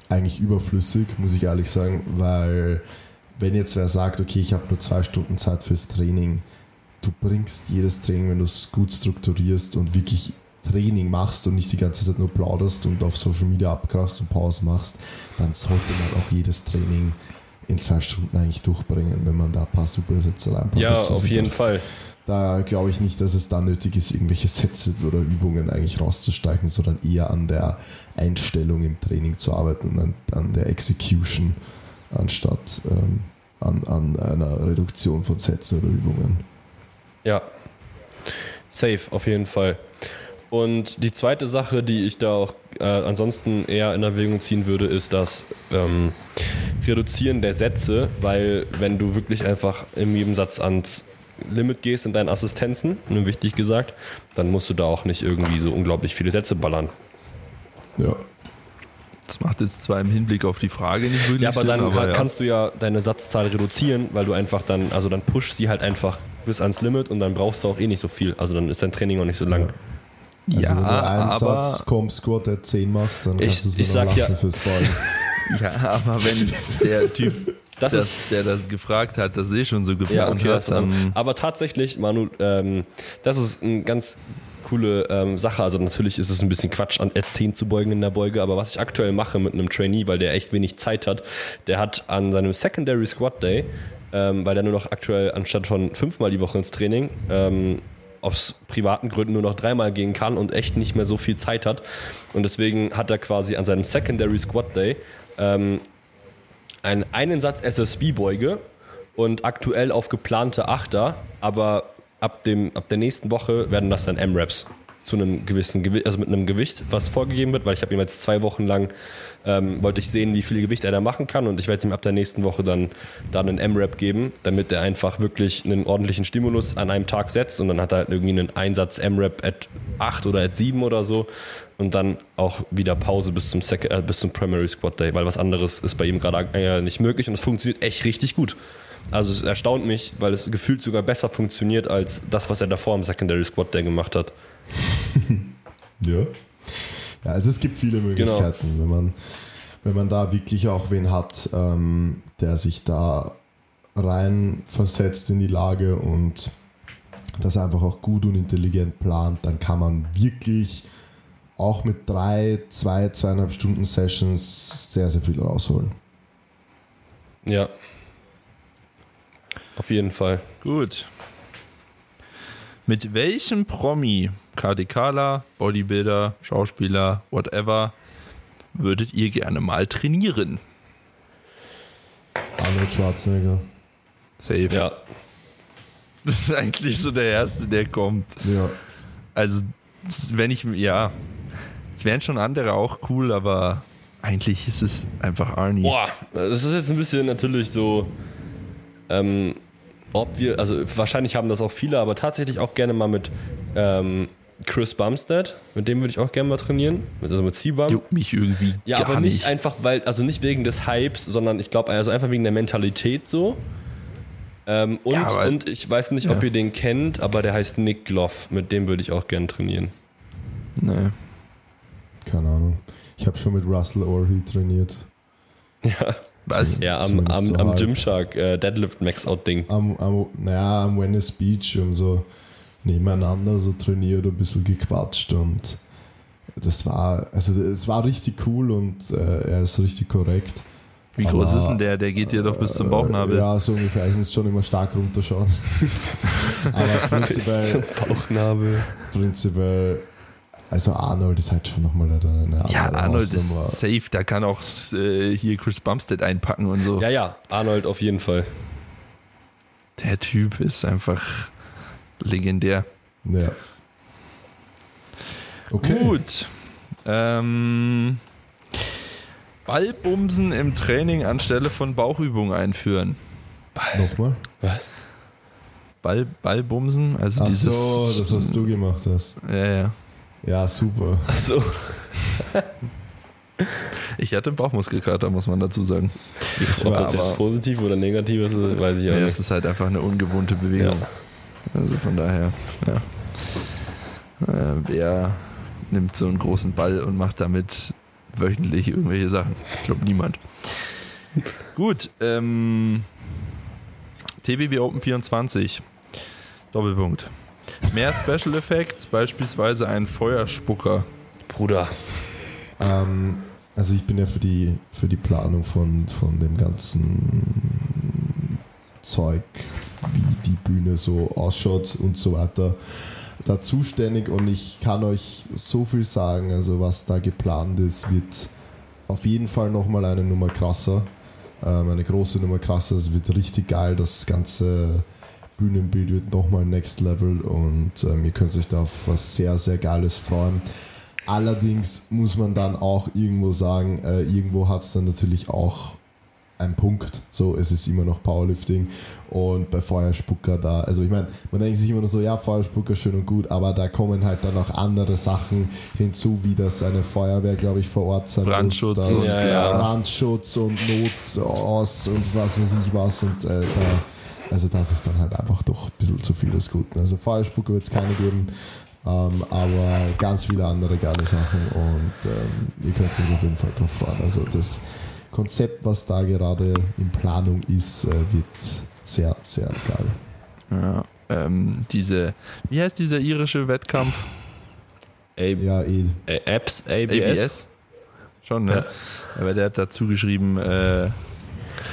eigentlich überflüssig, muss ich ehrlich sagen, weil wenn jetzt wer sagt, okay, ich habe nur zwei Stunden Zeit fürs Training, du bringst jedes Training, wenn du es gut strukturierst und wirklich Training machst und nicht die ganze Zeit nur plauderst und auf Social Media abkrachst und Pause machst, dann sollte man auch jedes Training in zwei Stunden eigentlich durchbringen, wenn man da ein paar Supersätze reinpackt. Ja, auf jeden da, Fall. Da glaube ich nicht, dass es da nötig ist, irgendwelche Sätze oder Übungen eigentlich rauszusteigen, sondern eher an der Einstellung im Training zu arbeiten und an, an der Execution, anstatt ähm, an, an einer Reduktion von Sätzen oder Übungen. Ja, safe, auf jeden Fall. Und die zweite Sache, die ich da auch äh, ansonsten eher in Erwägung ziehen würde, ist das ähm, Reduzieren der Sätze, weil wenn du wirklich einfach in jedem Satz ans Limit gehst in deinen Assistenzen, nur wichtig gesagt, dann musst du da auch nicht irgendwie so unglaublich viele Sätze ballern. Ja. Das macht jetzt zwar im Hinblick auf die Frage nicht wirklich Ja, aber Sinn, dann aber ja. kannst du ja deine Satzzahl reduzieren, weil du einfach dann, also dann push sie halt einfach bis ans Limit und dann brauchst du auch eh nicht so viel. Also dann ist dein Training auch nicht so lang. Also ja, wenn du einen aber, Satz Comp Squat der 10 machst, dann Ich- kannst du es ich ja- fürs Ballen. ja, aber wenn der Typ, Das das ist- der das gefragt hat, das eh schon so Ja, geplant okay, hat, dann aber tatsächlich, Manu, ähm, das ist eine ganz coole ähm, Sache. Also natürlich ist es ein bisschen Quatsch, an R10 zu beugen in der Beuge, aber was ich aktuell mache mit einem Trainee, weil der echt wenig Zeit hat, der hat an seinem Secondary Squat Day, ähm, weil der nur noch aktuell anstatt von fünfmal die Woche ins Training ähm, aus privaten Gründen nur noch dreimal gehen kann und echt nicht mehr so viel Zeit hat. Und deswegen hat er quasi an seinem Secondary Squat Day ähm, einen, einen Satz SSB-Beuge und aktuell auf geplante Achter, aber ab, dem, ab der nächsten Woche werden das dann M-Raps zu einem gewissen Gewicht, also mit einem Gewicht, was vorgegeben wird, weil ich habe ihm jetzt zwei Wochen lang, ähm, wollte ich sehen, wie viel Gewicht er da machen kann und ich werde ihm ab der nächsten Woche dann, dann einen M-Rap geben, damit er einfach wirklich einen ordentlichen Stimulus an einem Tag setzt und dann hat er halt irgendwie einen Einsatz M-Rap at 8 oder at 7 oder so und dann auch wieder Pause bis zum, Sec äh, bis zum Primary Squat Day, weil was anderes ist bei ihm gerade äh, nicht möglich und es funktioniert echt richtig gut. Also es erstaunt mich, weil es gefühlt sogar besser funktioniert als das, was er davor im Secondary Squat Day gemacht hat. Ja. Ja, also es gibt viele Möglichkeiten, wenn man, wenn man da wirklich auch wen hat, ähm, der sich da rein versetzt in die Lage und das einfach auch gut und intelligent plant, dann kann man wirklich auch mit drei, zwei, zweieinhalb Stunden Sessions sehr, sehr viel rausholen. Ja. Auf jeden Fall. Gut. Mit welchem Promi, KDKler, Bodybuilder, Schauspieler, whatever, würdet ihr gerne mal trainieren? Arnold Schwarzenegger. Safe. Ja. Das ist eigentlich so der Erste, der kommt. Ja. Also, wenn ich, ja, es wären schon andere auch cool, aber eigentlich ist es einfach Arnie. Boah, das ist jetzt ein bisschen natürlich so, ähm, ob wir, also wahrscheinlich haben das auch viele, aber tatsächlich auch gerne mal mit ähm, Chris Bumstead, mit dem würde ich auch gerne mal trainieren, mit, also mit C-Bum. Juckt mich irgendwie Ja, aber nicht, nicht. einfach, weil, also nicht wegen des Hypes, sondern ich glaube, also einfach wegen der Mentalität so. Ähm, und, Ja, aber- und ich weiß nicht, ob Ja. ihr den kennt, aber der heißt Nick Gloff. Mit dem würde ich auch gerne trainieren. Nee. Keine Ahnung. Ich habe schon mit Russell Orhy trainiert. Ja, Was? ja am, am, so am. Gymshark äh, Deadlift Max Out Ding. am, am, naja, am Venice Beach und so nebeneinander so trainiert und ein bisschen gequatscht und das war, also es war richtig cool und äh, er ist richtig korrekt. Wie groß Aber- ist denn der? Der geht dir doch bis zum Bauchnabel. Äh, Ja, so ungefähr. Ich muss schon immer stark runterschauen. Aber prinzipiell, Bauchnabel. prinzipiell, also Arnold ist halt schon nochmal eine, eine Ja, Arnold Hausnummer. ist safe, da kann auch äh, hier Chris Bumstead einpacken und so. Ja, ja, Arnold auf jeden Fall. Der Typ ist einfach legendär. Ja. Okay. Gut. Ähm, Ballbumsen im Training anstelle von Bauchübungen einführen. Nochmal. Was? Ball, Ballbumsen, also Ach dieses. so, das was du gemacht hast. Ja, ja. Ja, super. Achso. Ich hatte Bauchmuskelkater, muss man dazu sagen. Ob das jetzt positiv oder negativ ist, das weiß ich ja Ja, nicht. es ist halt einfach eine ungewohnte Bewegung. Also von daher, ja. Äh, wer nimmt so einen großen Ball und macht damit wöchentlich irgendwelche Sachen? Ich glaube niemand. Gut, ähm, TBB Open 24. Doppelpunkt. Mehr Special Effects, beispielsweise ein Feuerspucker. Bruder. Ähm, also ich bin ja für die, für die Planung von, von dem ganzen Zeug, wie die Bühne so ausschaut und so weiter, da zuständig und ich kann euch so viel sagen, also was da geplant ist, wird auf jeden Fall nochmal eine Nummer krasser, ähm, eine große Nummer krasser, es wird richtig geil, das ganze Bühnenbild wird nochmal next level und ähm, ihr könnt euch da auf was sehr, sehr Geiles freuen. Allerdings muss man dann auch irgendwo sagen, äh, irgendwo hat es dann natürlich auch einen Punkt. So, es ist immer noch Powerlifting und bei Feuerspucker da, also ich meine, man denkt sich immer nur so, ja, Feuerspucker schön und gut, aber da kommen halt dann auch andere Sachen hinzu, wie dass eine Feuerwehr, glaube ich, vor Ort sein Brandschutz muss, dass, und- Ja, ja. Brandschutz und Not aus und was weiß ich was und äh, da, also das ist dann halt einfach doch ein bisschen zu viel des Guten. Also Feuerspucker wird es keine geben. Ähm, aber ganz viele andere geile Sachen und ähm, ihr könnt euch auf jeden Fall drauf freuen. Also das Konzept, was da gerade in Planung ist, äh, wird sehr, sehr geil. Ja, ähm, diese, wie heißt dieser irische Wettkampf? A Ja, eh. A- Apps, ABS. ABS? Schon, ne? Aber der hat dazu geschrieben, äh,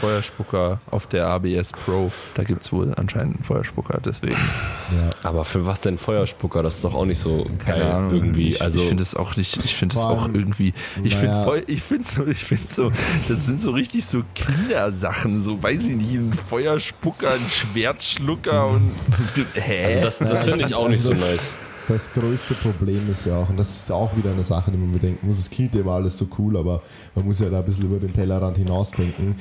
Feuerspucker auf der ABS Pro. Da gibt es wohl anscheinend einen Feuerspucker, deswegen. Ja. Aber für was denn Feuerspucker? Das ist doch auch nicht so Keine geil Ahnung. irgendwie. Ich, also ich finde es auch nicht, ich finde es auch irgendwie, ich finde naja. voll, ich finde so, ich finde so, das sind so richtig so Kindersachen, so weiß ich nicht, ein Feuerspucker, ein Schwertschlucker und, hä? also das, das finde ich auch nicht so Also- nice. Das größte Problem ist ja auch, und das ist auch wieder eine Sache, die man bedenken muss, es klingt ja immer alles so cool, aber man muss ja da ein bisschen über den Tellerrand hinausdenken.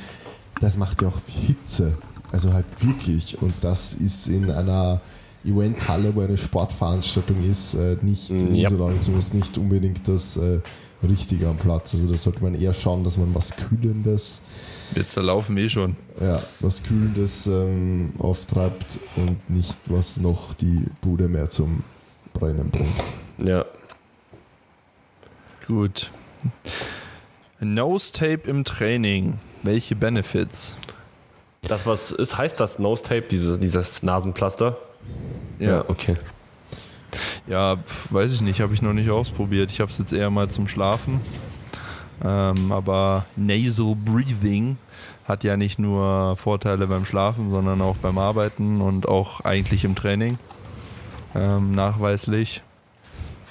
Das macht ja auch Hitze. Also halt wirklich. Und das ist in einer Eventhalle, wo eine Sportveranstaltung ist, äh, nicht, Ja. Meinung zumindest nicht unbedingt das äh, Richtige am Platz. Also da sollte man eher schauen, dass man was Kühlendes Wir zerlaufen eh schon. ja, was Kühlendes ähm, auftreibt und nicht was noch die Bude mehr zum Brennen bringt. Ja. Gut. Nose Tape im Training. Welche Benefits? Das, was ist, heißt das Nose Tape, diese, dieses Nasenpflaster? okay. Ja, pf, weiß ich nicht, habe ich noch nicht ausprobiert. Ich habe es jetzt eher mal zum Schlafen. Ähm, aber Nasal Breathing hat ja nicht nur Vorteile beim Schlafen, sondern auch beim Arbeiten und auch eigentlich im Training. Ähm, nachweislich.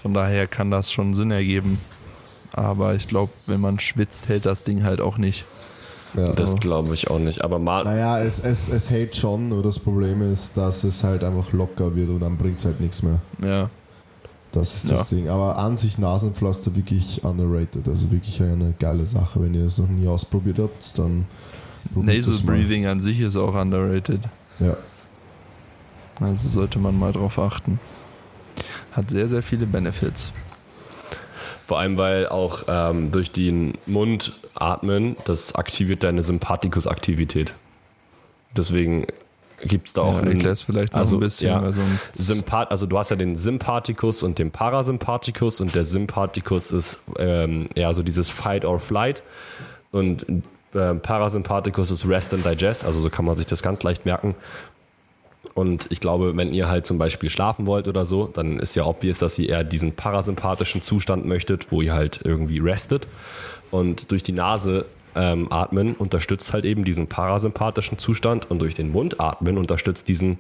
Von daher kann das schon Sinn ergeben. Aber ich glaube, wenn man schwitzt, hält das Ding halt auch nicht. Ja. Das glaube ich auch nicht. Aber mal. Naja, es, es, es hält schon, nur das Problem ist, dass es halt einfach locker wird und dann bringt es halt nichts mehr. Ja, Das ist das Ding. Aber an sich Nasenpflaster wirklich underrated. Also wirklich eine geile Sache. Wenn ihr es noch nie ausprobiert habt, dann Nasal. Breathing an sich ist auch underrated. Ja. Also sollte man mal drauf achten. Hat sehr, sehr viele Benefits. Vor allem, weil auch ähm, durch den Mund atmen, das aktiviert deine Sympathikus-Aktivität. Deswegen gibt es da auch ja, einen- vielleicht noch also, ein bisschen, ja. sonst. Sympath also du hast ja den Sympathikus und den Parasympathikus und der Sympathikus ist ähm, ja so dieses Fight or Flight und äh, Parasympathikus ist Rest and Digest, also so kann man sich das ganz leicht merken. Und ich glaube, wenn ihr halt zum Beispiel schlafen wollt oder so, dann ist ja obvious, dass ihr eher diesen parasympathischen Zustand möchtet, wo ihr halt irgendwie restet. Und durch die Nase ähm, atmen unterstützt halt eben diesen parasympathischen Zustand und durch den Mund atmen unterstützt diesen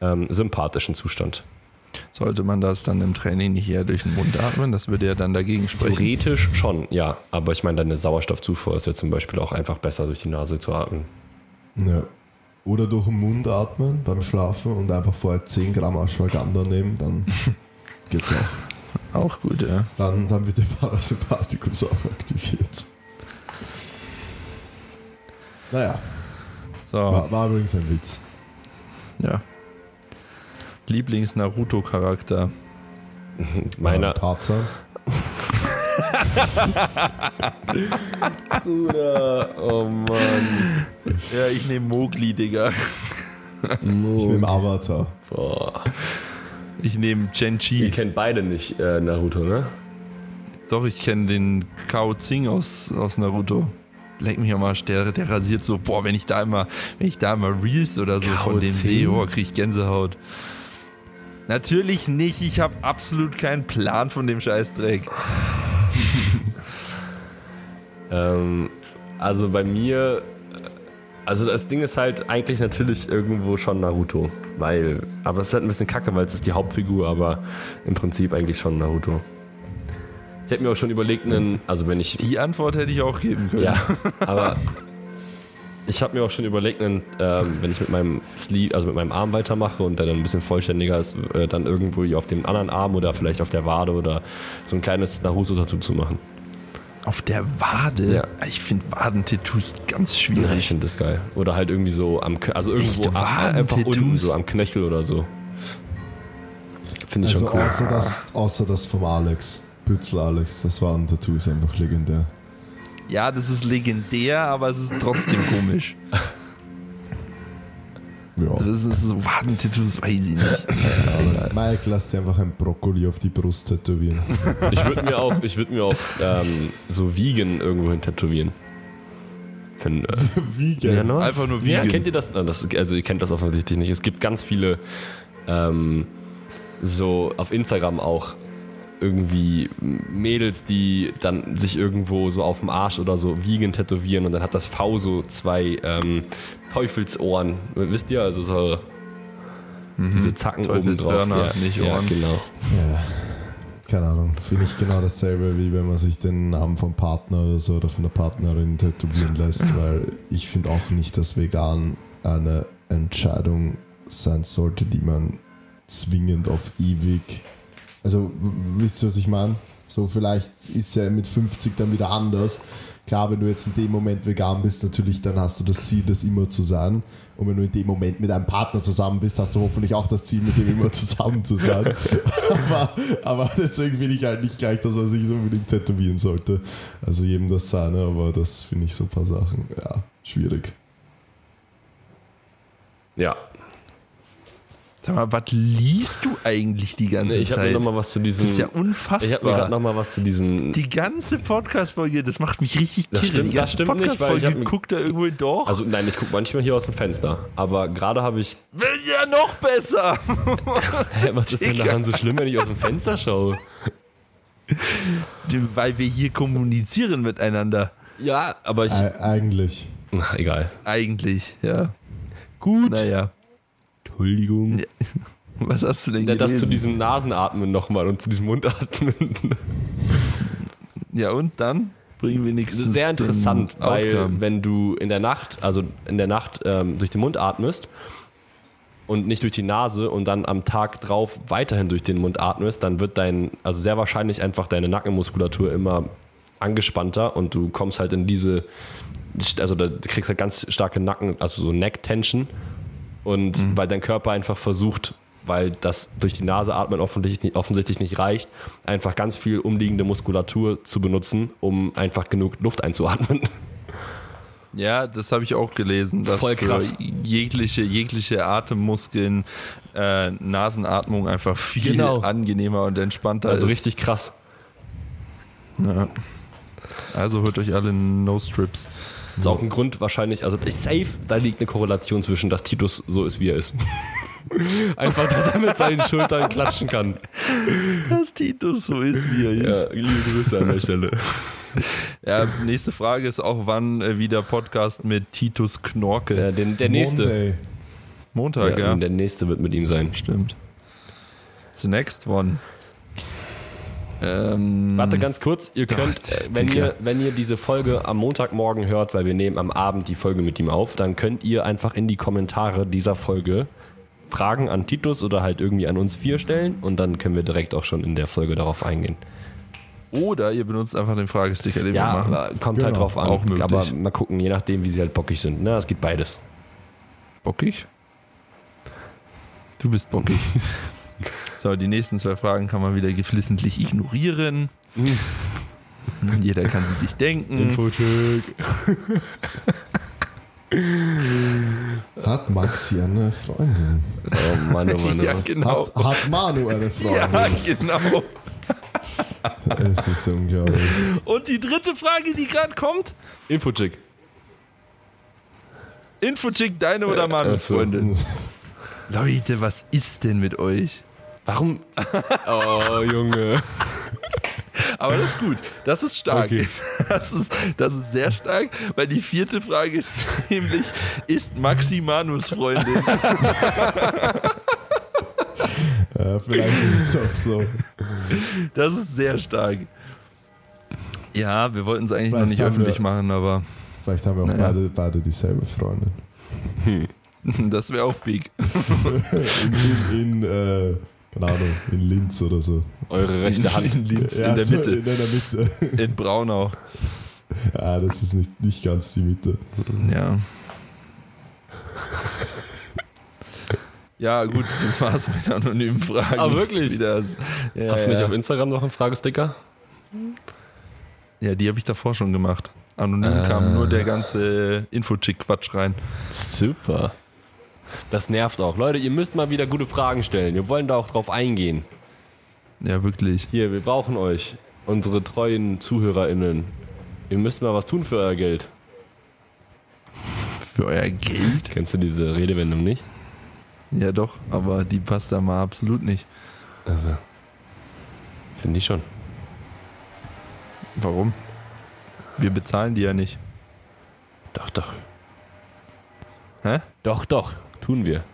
ähm, sympathischen Zustand. Sollte man das dann im Training nicht eher durch den Mund atmen? Das würde ja dann dagegen sprechen. Theoretisch schon, ja. Aber ich meine, deine Sauerstoffzufuhr ist ja zum Beispiel auch einfach besser durch die Nase zu atmen. ja. Oder durch den Mund atmen beim Schlafen und einfach vorher 10 Gramm Ashwagandha nehmen, dann geht's auch. Auch gut, ja. Dann, dann wird der Parasympathikus auch aktiviert. Naja, So, war, war übrigens ein Witz. ja. Lieblings-Naruto-Charakter. Meiner. Tarzan. Bruder, oh Mann. Ja, ich nehme Mowgli, Digga. Ich nehme Avatar. Boah. Ich nehme Ihr Chen-Chi. kennt beide nicht äh, Naruto, ne? Doch, ich kenne den Kao Tsing aus, aus Naruto. Leck mich am Arsch, der, der rasiert so, boah, wenn ich da immer, wenn ich da immer Reels oder so Kao von dem sehe, oh, krieg ich Gänsehaut. Natürlich nicht, ich habe absolut keinen Plan von dem Scheißdreck. Ähm, also bei mir, also das Ding ist halt eigentlich natürlich irgendwo schon Naruto, weil, aber es ist halt ein bisschen kacke, weil es ist die Hauptfigur, aber im Prinzip eigentlich schon Naruto. Ich hätte mir auch schon überlegt, einen, also wenn ich, Die Antwort hätte ich auch geben können. ja, aber ich habe mir auch schon überlegt, einen, ähm, wenn ich mit meinem Sleeve, also mit meinem Arm weitermache und der dann ein bisschen vollständiger ist, äh, dann irgendwo hier auf dem anderen Arm oder vielleicht auf der Wade oder so ein kleines Naruto-Tattoo zu machen. Auf der Wade? Ja. Ich finde Wadentattoos ganz Ja, schwierig. ich finde das geil. Oder halt irgendwie so am, also irgendwo einfach unten, so am Knöchel oder so. Finde ich Also schon cool. außer, das, außer das vom Alex. Bützel Alex. Das war ein Tattoo, ist einfach legendär. Ja, das ist legendär, aber es ist trotzdem komisch. Ja. Das ist so Wadentattoos, weiß ich nicht. Aber Mike, lass dir einfach ein Brokkoli auf die Brust tätowieren. Ich würde mir auch, ich würd mir auch ähm, so Vegan irgendwo hin tätowieren. Wenn, äh, Wie ja, ne? Einfach nur Ja, vegan. kennt ihr das? Na, das? Also ihr kennt das offensichtlich nicht. Es gibt ganz viele ähm, so auf Instagram auch irgendwie Mädels, die dann sich irgendwo so auf dem Arsch oder so vegan tätowieren und dann hat das V so zwei ähm, Teufelsohren. Wisst ihr? Also so diese Zacken oben drauf. Teufelshörner, ja, nicht ja, Ohren. genau. Ja. Keine Ahnung. Finde ich genau dasselbe, wie wenn man sich den Namen vom Partner oder so oder von der Partnerin tätowieren lässt, weil ich finde auch nicht, dass vegan eine Entscheidung sein sollte, die man zwingend auf ewig. Also, wisst ihr, was ich meine? So, vielleicht ist ja mit 50 dann wieder anders. Klar, wenn du jetzt in dem Moment vegan bist, natürlich, dann hast du das Ziel, das immer zu sein. Und wenn du in dem Moment mit einem Partner zusammen bist, hast du hoffentlich auch das Ziel, mit dem immer zusammen zu sein. aber, aber deswegen finde ich halt nicht gleich, dass man sich so unbedingt tätowieren sollte. Also jedem das seine, aber das finde ich so ein paar Sachen, ja, schwierig. Ja. Sag mal, was liest du eigentlich die ganze Nee, ich habe Zeit? mir noch mal was zu diesem. das ist ja ich habe mir unfassbar. gerade noch mal was zu diesem. die ganze Podcast-Folge, das macht mich richtig Das kirre. stimmt- die das stimmt nicht, weil ich hab guckt da irgendwo durch. Also nein, ich gucke manchmal hier aus dem Fenster. Aber gerade habe ich. Will ja noch besser. Hä, was ist denn daran so schlimm, wenn ich aus dem Fenster schaue? Weil wir hier kommunizieren miteinander. Ja, aber ich. E eigentlich. Na, egal. Eigentlich, ja. Gut. Naja. Entschuldigung. Was hast du denn Ja, gelesen? das zu diesem Nasenatmen nochmal und zu diesem Mundatmen. ja, und dann bringen wir nichts. Sehr interessant, weil wenn du in der Nacht, also in der Nacht ähm, durch den Mund atmest und nicht durch die Nase und dann am Tag drauf weiterhin durch den Mund atmest, dann wird dein, also sehr wahrscheinlich einfach deine Nackenmuskulatur immer angespannter und du kommst halt in diese, also da du kriegst halt ganz starke Nacken, also so Neck-Tension und weil dein Körper einfach versucht, weil das durch die Nase atmen offensichtlich nicht, reicht, einfach ganz viel umliegende Muskulatur zu benutzen, um einfach genug Luft einzuatmen. Ja, das habe ich auch gelesen. Dass Voll krass. Jegliche, jegliche Atemmuskeln äh, Nasenatmung einfach viel Genau. angenehmer und entspannter Also ist. richtig krass. Ja. Also hört euch alle No-Strips. Das ist auch ein Grund wahrscheinlich, also ich safe, da liegt eine Korrelation zwischen, dass Titus so ist, wie er ist. Einfach, dass er mit seinen Schultern klatschen kann. Dass Titus so ist, wie er ist. Ja, liebe Grüße an der Stelle. Ja, nächste Frage ist auch, wann äh, wieder Podcast mit Titus Knorke. Ja, den, der nächste. Monday. Montag, Ja, ja. Der nächste wird mit ihm sein. Stimmt. The next one. Ähm, Warte ganz kurz, ihr könnt, Gott, äh, wenn Digga. ihr, wenn ihr diese Folge am Montagmorgen hört, weil wir nehmen am Abend die Folge mit ihm auf, dann könnt ihr einfach in die Kommentare dieser Folge Fragen an Titus oder halt irgendwie an uns vier stellen und dann können wir direkt auch schon in der Folge darauf eingehen. Oder ihr benutzt einfach den Fragesticker, den Ja, wir machen. aber kommt Genau, halt drauf an. auch möglich. Aber mal gucken, je nachdem, wie sie halt bockig sind. Ne, es geht beides. Bockig? Du bist bockig. So, die nächsten zwei Fragen kann man wieder geflissentlich ignorieren. Jeder kann sie sich denken. Infocheck. Hat Maxi eine Freundin? Oh Mann, oh Mann, oh Ja, genau. Hat, hat Manu eine Ja, Freundin? genau. Es ist unglaublich. Und die dritte Frage, die gerade kommt: Infocheck. Infochick, deine oder Manus Achso. Freundin? Leute, was ist denn mit euch? Warum? Oh, Junge. Aber das ist gut. Das ist stark. Okay. Das, ist, das ist sehr stark, weil die vierte Frage ist nämlich: Ist Maxi Manus Freundin? Ja, vielleicht ist es auch so. Das ist sehr stark. Ja, wir wollten es eigentlich noch Vielleicht nicht haben öffentlich wir- machen, aber Vielleicht haben wir auch Naja. beide, beide dieselbe Freundin. das wäre auch big. In, in äh, keine Ahnung, in Linz oder so. Eure rechte Hand. In Linz, Ja, in der so Mitte. In der Mitte. In Braunau. Ja, das ist nicht, nicht ganz die Mitte. Ja. Ja, gut, das war's mit anonymen Fragen. Ah, wirklich? Wieder, ja, Hast du nicht ja. auf Instagram noch einen Fragesticker? ja, die habe ich davor schon gemacht. Anonym Ah. kam nur der ganze Infochick-Quatsch rein. Super. Das nervt auch. Leute, ihr müsst mal wieder gute Fragen stellen. Wir wollen da auch drauf eingehen. Ja, wirklich. Hier, wir brauchen euch, unsere treuen ZuhörerInnen. Ihr müsst mal was tun für euer Geld. Für euer Geld? Kennst du diese Redewendung nicht? Ja, doch, aber die passt da mal absolut nicht. Also. Finde ich schon. Warum? Wir bezahlen die ja nicht. Doch, doch. Hä? Doch, doch. Tun wir.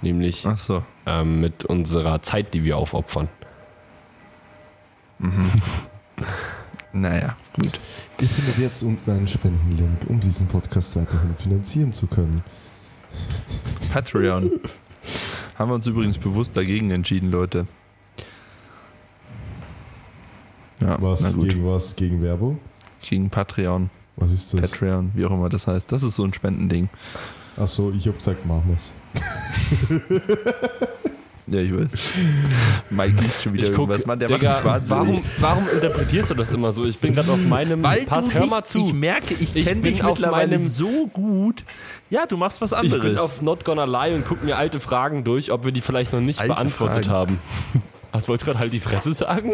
Nämlich Ach so. ähm, mit unserer Zeit, die wir aufopfern. Naja, gut. Ihr findet jetzt unten einen Spendenlink, um diesen Podcast weiterhin finanzieren zu können. Patreon. Haben wir uns übrigens bewusst dagegen entschieden, Leute. Ja, Was na gut. gegen was? Gegen Werbung? Gegen Patreon, Was ist das? Patreon, wie auch immer das heißt. Das ist so ein Spendending. Achso, ich hab gesagt, machen wir's. Ja, ich weiß. Mike liest schon wieder Ich guck, irgendwas. Mann, der Digga, macht mich wahnsinnig. warum, warum interpretierst du das immer so? Ich bin gerade auf meinem Weil Pass, hör mal zu. Ich merke, ich Ich kenne dich auf mittlerweile meinem- so gut. Ja, du machst was Ich anderes. bin auf Not Gonna Lie und guck mir alte Fragen durch, ob wir die vielleicht noch nicht Alte beantwortet Fragen. haben. Was wolltest du gerade halt die Fresse sagen?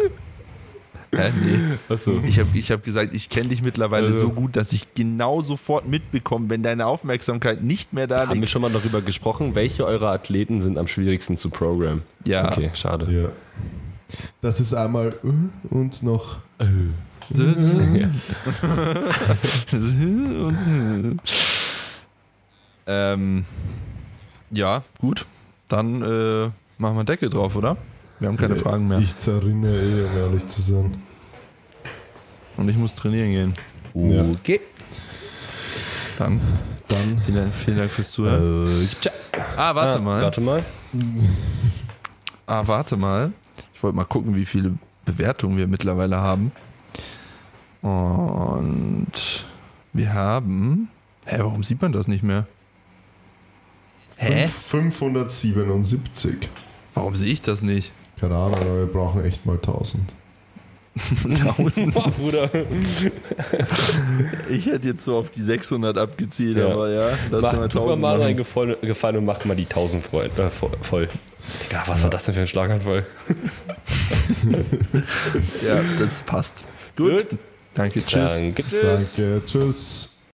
Hä? nee. Achso. Ich habe ich hab gesagt, ich kenne dich mittlerweile Also. so gut, dass ich genau sofort mitbekomme, wenn deine Aufmerksamkeit nicht mehr da Haben wir schon mal darüber gesprochen, welche eurer Athleten sind am schwierigsten zu programmen? Ja. Okay, schade. Ja. Das ist einmal äh, und noch Ja. ähm, ja, gut. Dann äh, machen wir Deckel drauf, oder? Wir haben keine Äh, Fragen mehr. Ich zerrinne eh, um ehrlich zu sein. Und ich muss trainieren gehen. Ja. Okay. Dann Dann vielen Dank, vielen Dank fürs Zuhören. Äh. Ah, warte Ah, mal. Warte mal. Ah, warte mal. Ich wollte mal gucken, wie viele Bewertungen wir mittlerweile haben. Und wir haben. Hä, warum sieht man das nicht mehr? Hä? 577. Warum sehe ich das nicht? Keine Ahnung, aber wir brauchen echt mal 1000. 1000. Boah, Bruder. Ich hätte jetzt so auf die 600 abgezielt, Ja. aber ja, das Mach, sind wir tut mir 1000 mal einen Gefallen, und macht mal die 1000 Freund, äh, vo- voll. Digga, was war das denn für ein Schlaganfall? Ja, das passt. Gut. Gut. Danke, tschüss. Danke, tschüss. Danke, tschüss.